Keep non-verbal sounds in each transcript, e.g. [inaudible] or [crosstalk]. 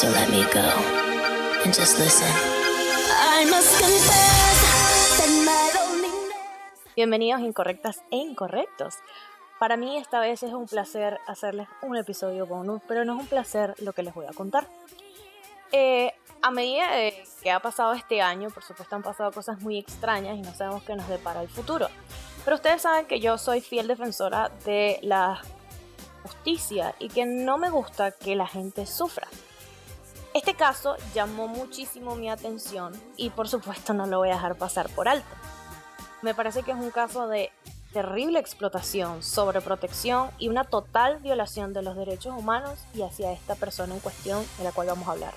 So let me go and just listen. I must confess that my loneliness. Bienvenidos incorrectas e incorrectos. Para mí esta vez es un placer hacerles un episodio bonus, pero no es un placer lo que les voy a contar. Eh, a medida de que ha pasado este año, por supuesto han pasado cosas muy extrañas y no sabemos qué nos depara el futuro. Pero ustedes saben que yo soy fiel defensora de la justicia y que no me gusta que la gente sufra. Este caso llamó muchísimo mi atención y por supuesto no lo voy a dejar pasar por alto. Me parece que es un caso de terrible explotación, sobreprotección y una total violación de los derechos humanos y hacia esta persona en cuestión de la cual vamos a hablar.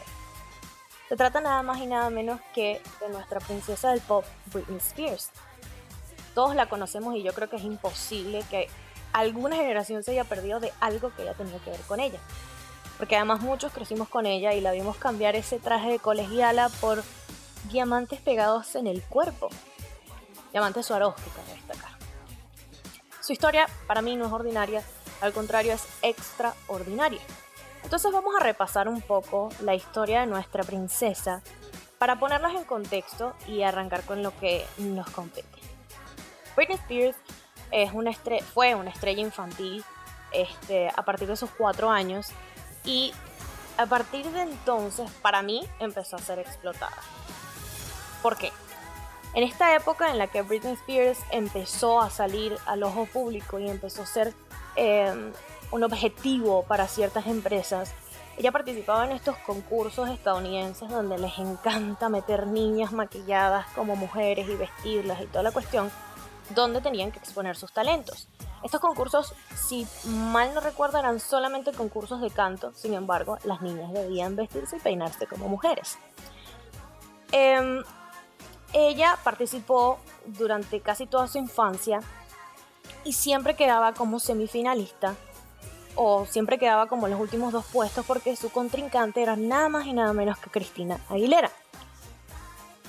Se trata nada más y nada menos que de nuestra princesa del pop, Britney Spears. Todos la conocemos y yo creo que es imposible que alguna generación se haya perdido de algo que haya tenido que ver con ella. Porque además muchos crecimos con ella y la vimos cambiar ese traje de colegiala por diamantes pegados en el cuerpo. Diamantes Swarovski, cabe destacar. Su historia para mí no es ordinaria, al contrario es extraordinaria. Entonces vamos a repasar un poco la historia de nuestra princesa para ponerlas en contexto y arrancar con lo que nos compete. Britney Spears fue una estrella infantil este, a partir de sus cuatro años y a partir de entonces para mí empezó a ser explotada. ¿Por qué? En esta época en la que Britney Spears empezó a salir al ojo público y empezó a ser eh, un objetivo para ciertas empresas, ella participaba en estos concursos estadounidenses donde les encanta meter niñas maquilladas como mujeres y vestirlas y toda la cuestión, donde tenían que exponer sus talentos. Estos concursos, si mal no recuerdo, eran solamente concursos de canto, sin embargo, las niñas debían vestirse y peinarse como mujeres. Em, ella participó durante casi toda su infancia y siempre quedaba como semifinalista o siempre quedaba como los últimos dos puestos porque su contrincante era nada más y nada menos que Cristina Aguilera.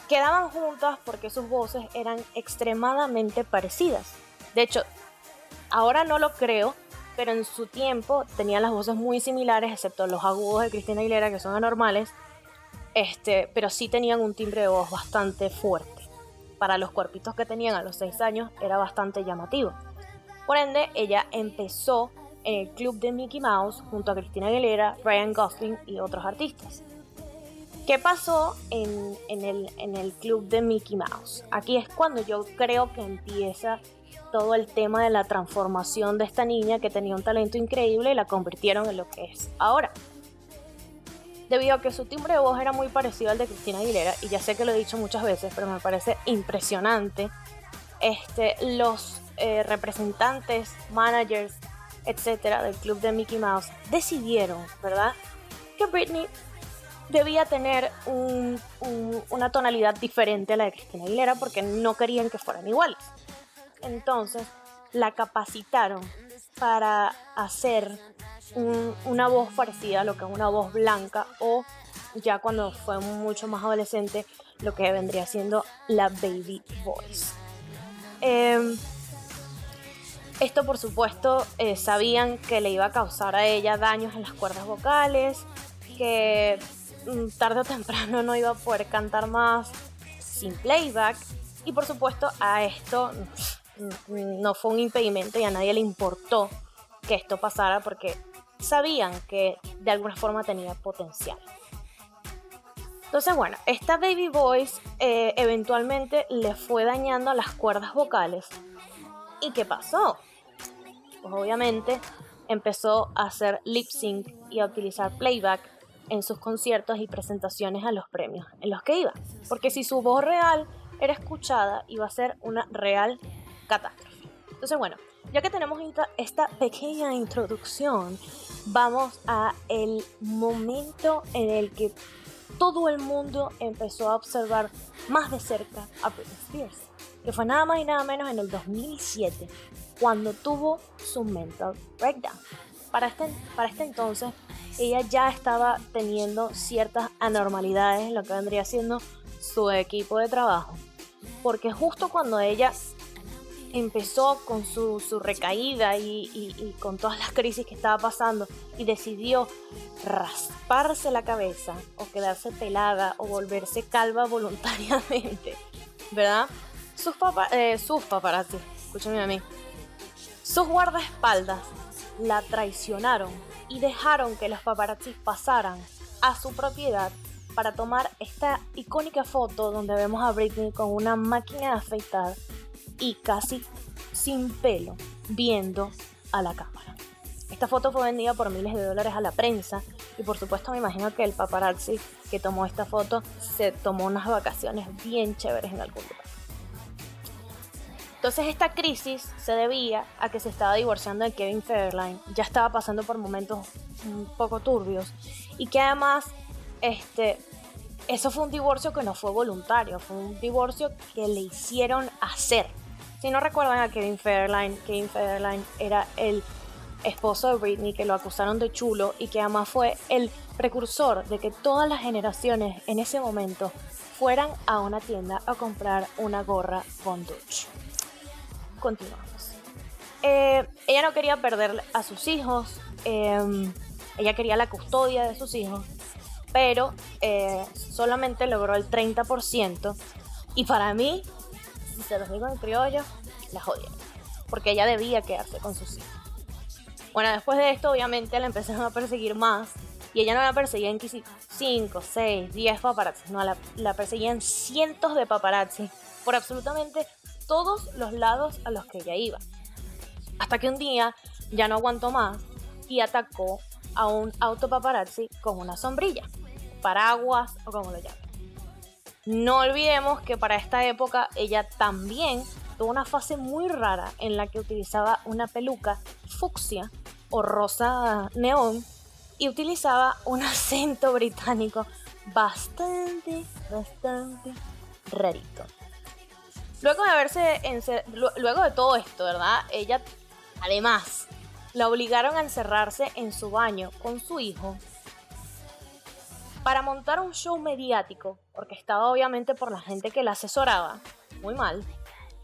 Quedaban juntas porque sus voces eran extremadamente parecidas. De hecho, ahora no lo creo, pero en su tiempo tenían las voces muy similares, excepto los agudos de Cristina Aguilera que son anormales. Este, pero sí tenían un timbre de voz bastante fuerte. Para los cuerpitos que tenían a los 6 años era bastante llamativo. Por ende, ella empezó en el club de Mickey Mouse junto a Cristina Aguilera, Ryan Gosling y otros artistas. ¿Qué pasó en, el club de Mickey Mouse? Aquí es cuando yo creo que empieza todo el tema de la transformación de esta niña que tenía un talento increíble y la convirtieron en lo que es ahora. Debido a que su timbre de voz era muy parecido al de Cristina Aguilera, y ya sé que lo he dicho muchas veces, pero me parece impresionante, este, los eh, representantes, managers, etcétera, del club de Mickey Mouse decidieron, ¿verdad?, que Britney debía tener un- un- una tonalidad diferente a la de Cristina Aguilera porque no querían que fueran iguales. Entonces la capacitaron para hacer un- una voz parecida a lo que es una voz blanca o ya cuando fue mucho más adolescente lo que vendría siendo la baby voice. Em, esto por supuesto eh, sabían que le iba a causar a ella daños en las cuerdas vocales, que mm, tarde o temprano no iba a poder cantar más sin playback y por supuesto a esto no fue un impedimento y a nadie le importó que esto pasara porque sabían que de alguna forma tenía potencial. Entonces, bueno, esta baby voice eh, eventualmente le fue dañando las cuerdas vocales. ¿Y qué pasó? Pues obviamente empezó a hacer lip sync y a utilizar playback en sus conciertos y presentaciones a los premios en los que iba. Porque si su voz real era escuchada, iba a ser una real catástrofe. Entonces, bueno, ya que tenemos esta pequeña introducción, vamos a el momento en el que todo el mundo empezó a observar más de cerca a Britney Spears, que fue nada más y nada menos en el 2007, cuando tuvo su mental breakdown. Para este, para este entonces, ella ya estaba teniendo ciertas anormalidades en lo que vendría siendo su equipo de trabajo. Porque justo cuando ella empezó con su, recaída y, con todas las crisis que estaba pasando y decidió rasparse la cabeza o quedarse pelada o volverse calva [laughs] voluntariamente, ¿verdad? Sus, eh, sus paparazzi, escúchame a mí, sus guardaespaldas la traicionaron y dejaron que los paparazzi pasaran a su propiedad para tomar esta icónica foto donde vemos a Britney con una máquina de afeitar y casi sin pelo viendo a la cámara. Esta foto fue vendida por miles de dólares a la prensa y por supuesto me imagino que el paparazzi que tomó esta foto se tomó unas vacaciones bien chéveres en algún lugar. Entonces esta crisis se debía a que se estaba divorciando de Kevin Federline, ya estaba pasando por momentos un poco turbios y que además este, eso fue un divorcio que no fue voluntario, fue un divorcio que le hicieron hacer. Si no recuerdan a Kevin Federline, Kevin Federline era el esposo de Britney que lo acusaron de chulo y que además fue el precursor de que todas las generaciones en ese momento fueran a una tienda a comprar una gorra Von Dutch continuamos. Eh, ella no quería perder a sus hijos, em, ella quería la custodia de sus hijos, pero eh, solamente logró el 30%. Y para mí, si se los digo en criollo, la jodieron. Porque ella debía quedarse con sus hijos. Bueno, después de esto, obviamente, la empezaron a perseguir más. Y ella no la perseguía 5, 6, 10 paparazzi. No, la, la perseguían cientos de paparazzi por absolutamente todos los lados a los que ella iba. Hasta que un día ya no aguantó más y atacó a un auto paparazzi con una sombrilla, paraguas o como lo llamen. No olvidemos que para esta época ella también tuvo una fase muy rara en la que utilizaba una peluca fucsia o rosa neón y utilizaba un [laughs] acento británico bastante, bastante rarito. Luego de haberse luego de todo esto, ¿verdad? Ella además la obligaron a encerrarse en su baño con su hijo para montar un show mediático, orquestado obviamente por la gente que la asesoraba, muy mal.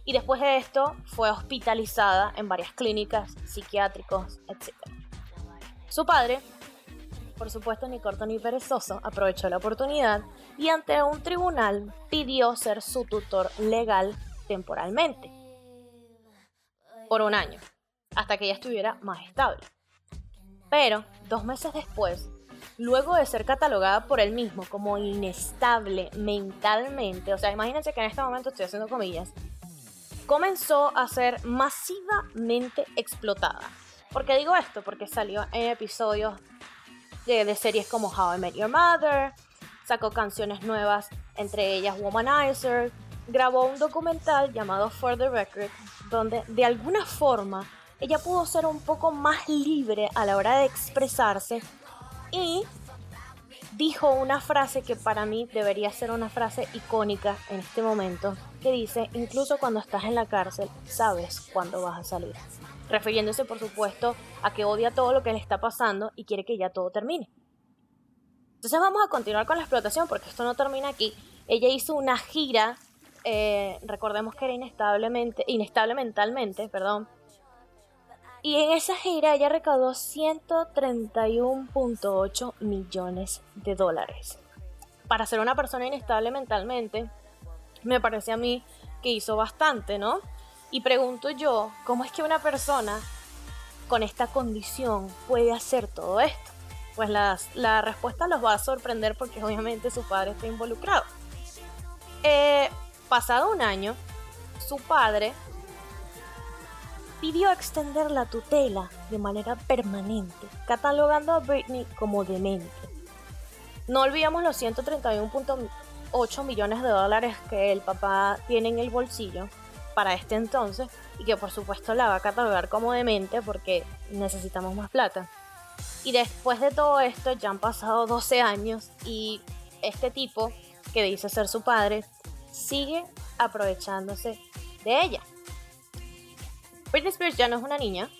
Y después de esto fue hospitalizada en varias clínicas, psiquiátricos, etc. Su padre, por supuesto ni corto ni perezoso, aprovechó la oportunidad y ante un tribunal pidió ser su tutor legal temporalmente por un año, hasta que ella estuviera más estable. Pero, dos meses después, luego de ser catalogada por él mismo como inestable mentalmente, o sea, imagínense que en este momento estoy haciendo comillas, comenzó a ser masivamente explotada. ¿Por qué digo esto? Porque salió en episodios de, de series como How I Met Your Mother, sacó canciones nuevas, entre ellas Womanizer, grabó un documental llamado For the Record, donde de alguna forma ella pudo ser un poco más libre a la hora de expresarse y dijo una frase que para mí debería ser una frase icónica en este momento, que dice, incluso cuando estás en la cárcel, sabes cuándo vas a salir. Refiriéndose, por supuesto, a que odia todo lo que le está pasando y quiere que ya todo termine. Entonces vamos a continuar con la explotación porque esto no termina aquí. Ella hizo una gira eh, recordemos que era inestablemente, inestable mentalmente, perdón. Y en esa gira ella recaudó 131.8 millones de dólares. Para ser una persona inestable mentalmente, me parece a mí que hizo bastante, ¿no? Y pregunto yo, ¿cómo es que una persona con esta condición puede hacer todo esto? Pues la respuesta los va a sorprender porque obviamente su padre está involucrado. Eh, Pasado un año, su padre pidió extender la tutela de manera permanente, catalogando a Britney como demente. No olvidemos los 131.8 millones de dólares que el papá tiene en el bolsillo para este entonces y que por supuesto la va a catalogar como demente porque necesitamos más plata. Y después de todo esto ya han pasado 12 años y este tipo, que dice ser su padre, sigue aprovechándose de ella. Britney Spears ya no es una niña,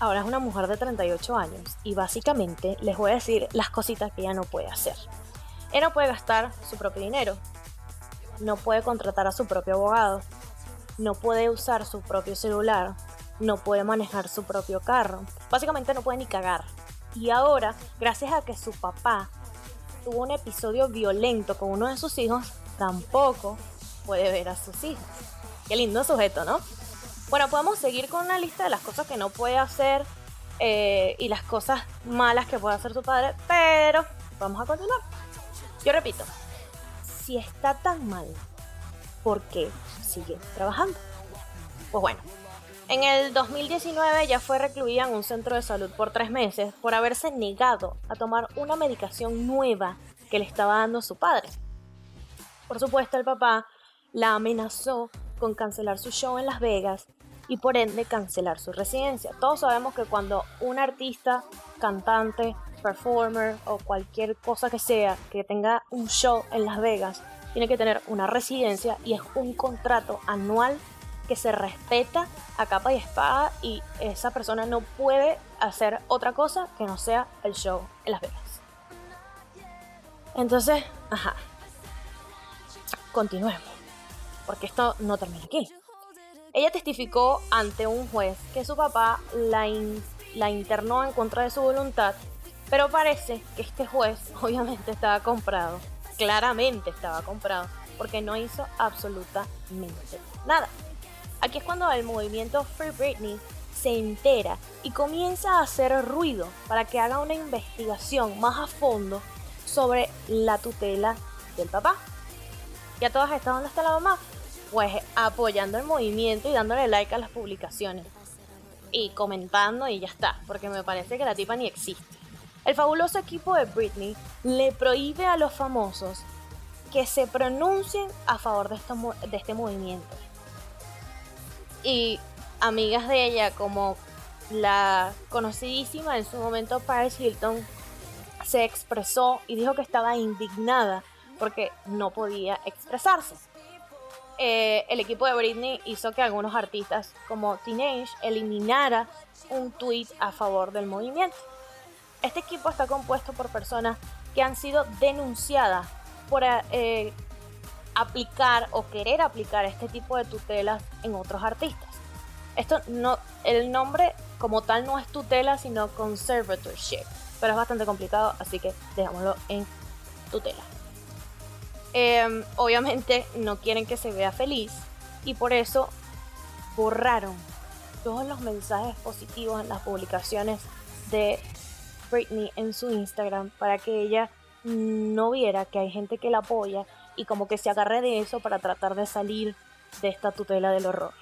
ahora es una mujer de 38 años y básicamente les voy a decir las cositas que ella no puede hacer. Ella no puede gastar su propio dinero, no puede contratar a su propio abogado, no puede usar su propio celular, no puede manejar su propio carro, básicamente no puede ni cagar. Y ahora, gracias a que su papá tuvo un episodio violento con uno de sus hijos, tampoco puede ver a sus hijos. Qué lindo sujeto, ¿no? Bueno, podemos seguir con una lista de las cosas que no puede hacer eh, y las cosas malas que puede hacer su padre, pero vamos a continuar. Yo repito, si está tan mal, ¿por qué sigue trabajando? Pues bueno, en el 2019 ya fue recluida en un centro de salud por tres meses por haberse negado a tomar una medicación nueva que le estaba dando su padre. Por supuesto, el papá la amenazó con cancelar su show en Las Vegas y por ende cancelar su residencia. Todos sabemos que cuando un artista, cantante, performer o cualquier cosa que sea que tenga un show en Las Vegas, tiene que tener una residencia y es un contrato anual que se respeta a capa y espada y esa persona no puede hacer otra cosa que no sea el show en Las Vegas. Entonces, ajá. Continuemos, porque esto no termina aquí. Ella testificó ante un juez que su papá la, la internó en contra de su voluntad, pero parece que este juez [laughs] obviamente estaba comprado, claramente estaba comprado, porque no hizo absolutamente nada. Aquí es cuando el movimiento Free Britney se entera y comienza a hacer ruido para que haga una investigación más a fondo sobre la tutela del papá. ¿Y a todas estas dónde está la mamá? Pues apoyando el movimiento y dándole like a las publicaciones. Y comentando y ya está, porque me parece que la tipa ni existe. El fabuloso equipo de Britney le prohíbe a los famosos que se pronuncien a favor de, de este movimiento. Y amigas de ella como la conocidísima en su momento Paris Hilton se expresó y dijo que estaba indignada porque no podía expresarse. Eh, el equipo de Britney hizo que algunos artistas como Teenage eliminara un tweet a favor del movimiento. Este equipo está compuesto por personas que han sido denunciadas por eh, aplicar o querer aplicar este tipo de tutelas en otros artistas. Esto no, el nombre como tal no es tutela, sino conservatorship, pero es bastante complicado, así que dejámoslo en tutela. Em, obviamente no quieren que se vea feliz y por eso borraron todos los mensajes positivos en las publicaciones de Britney en su Instagram para que ella no viera que hay gente que la apoya y como que se agarre de eso para tratar de salir de esta tutela del horror.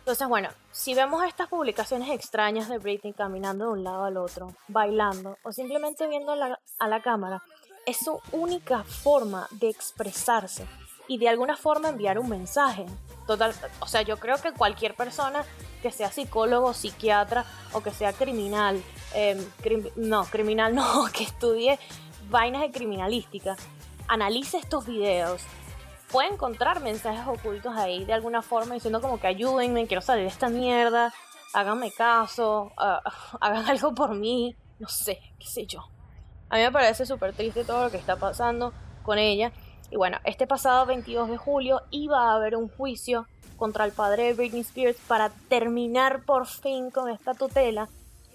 Entonces, bueno, si vemos estas publicaciones extrañas de Britney caminando de un lado al otro, bailando o simplemente viendo a la cámara, es su única forma de expresarse y de alguna forma enviar un mensaje. Total, o sea, yo creo que cualquier persona que sea psicólogo, psiquiatra o que sea criminal, em, no, criminal [laughs] no, que estudie vainas de criminalística, analice estos videos, puede encontrar mensajes ocultos ahí de alguna forma diciendo como que ayúdenme, quiero salir de esta mierda, háganme caso, ah, [laughs] hagan algo por mí, no sé, qué sé yo. A mí me parece súper triste todo lo que está pasando con ella. Y bueno, este pasado 22 de julio iba a haber un juicio contra el padre de Britney Spears para terminar por fin con esta tutela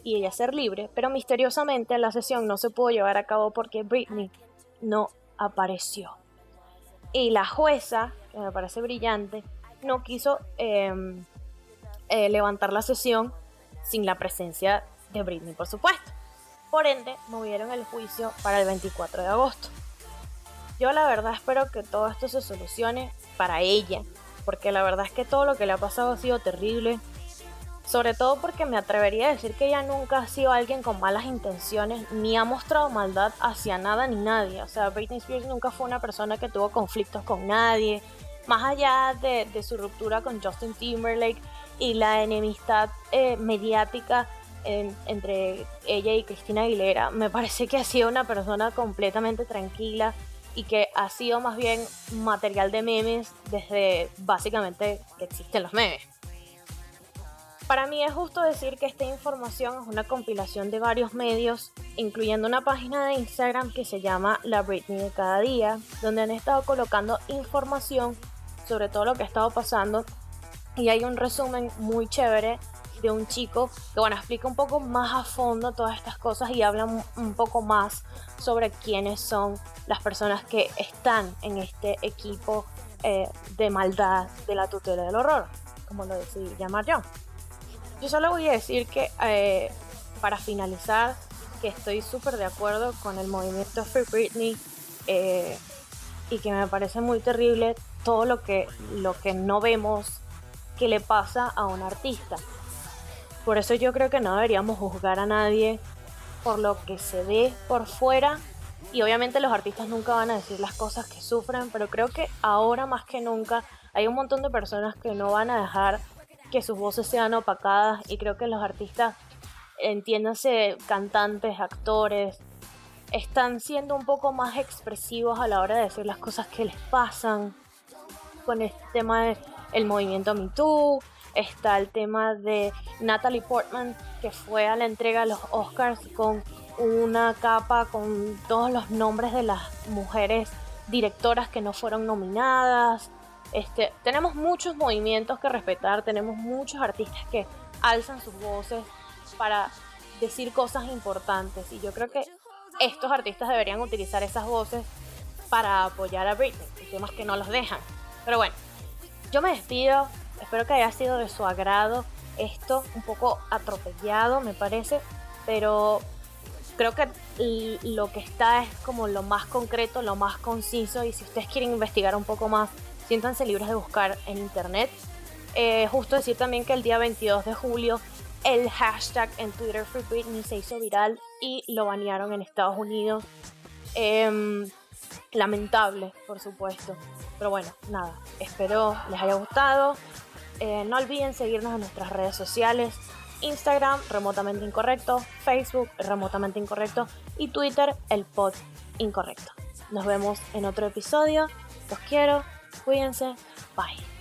y ella ser libre, pero misteriosamente la sesión no se pudo llevar a cabo porque Britney no apareció. Y la jueza, que me parece brillante, no quiso em, eh, levantar la sesión sin la presencia de Britney, por supuesto. Por ende, movieron el juicio para el 24 de agosto. Yo la verdad espero que todo esto se solucione para ella, porque la verdad es que todo lo que le ha pasado ha sido terrible. Sobre todo porque me atrevería a decir que ella nunca ha sido alguien con malas intenciones, ni ha mostrado maldad hacia nada ni nadie. O sea, Britney Spears nunca fue una persona que tuvo conflictos con nadie. Más allá de, su ruptura con Justin Timberlake y la enemistad eh, mediática entre ella y Cristina Aguilera, me parece que ha sido una persona completamente tranquila y que ha sido más bien material de memes desde básicamente que existen los memes. Para mí es justo decir que esta información es una compilación de varios medios, incluyendo una página de Instagram que se llama La Britney de cada día, donde han estado colocando información sobre todo lo que ha estado pasando y hay un resumen muy chévere de un chico que bueno explica un poco más a fondo todas estas cosas y habla un poco más sobre quiénes son las personas que están en este equipo eh, de maldad de la tutela del horror, como lo decidí llamar yo. Yo solo voy a decir que eh, para finalizar que estoy súper de acuerdo con el movimiento Free Britney eh, y que me parece muy terrible todo lo que, lo que no vemos que le pasa a un artista. Por eso yo creo que no deberíamos juzgar a nadie por lo que se ve por fuera. Y obviamente los artistas nunca van a decir las cosas que sufren, pero creo que ahora más que nunca hay un montón de personas que no van a dejar que sus voces sean opacadas y creo que los artistas, entiéndase cantantes, actores, están siendo un poco más expresivos a la hora de decir las cosas que les pasan con este tema del movimiento Me Too, está el tema de Natalie Portman, que fue a la entrega de los Oscars con una capa con todos los nombres de las mujeres directoras que no fueron nominadas. Este, tenemos muchos movimientos que respetar, tenemos muchos artistas que alzan sus voces para decir cosas importantes y yo creo que estos artistas deberían utilizar esas voces para apoyar a Britney. El tema es que no los dejan. Pero bueno, yo me despido. Espero que haya sido de su agrado esto, un poco atropellado me parece, pero creo que lo que está es como lo más concreto, lo más conciso y si ustedes quieren investigar un poco más, siéntanse libres de buscar en internet. Eh, justo decir también que el día 22 de julio el hashtag en Twitter Free se hizo viral y lo banearon en Estados Unidos. Em, lamentable, por supuesto. Pero bueno, nada, espero les haya gustado. Eh, no olviden seguirnos en nuestras redes sociales. Instagram, remotamente incorrecto, Facebook, remotamente incorrecto y Twitter, el pod incorrecto. Nos vemos en otro episodio. Los quiero, cuídense, bye.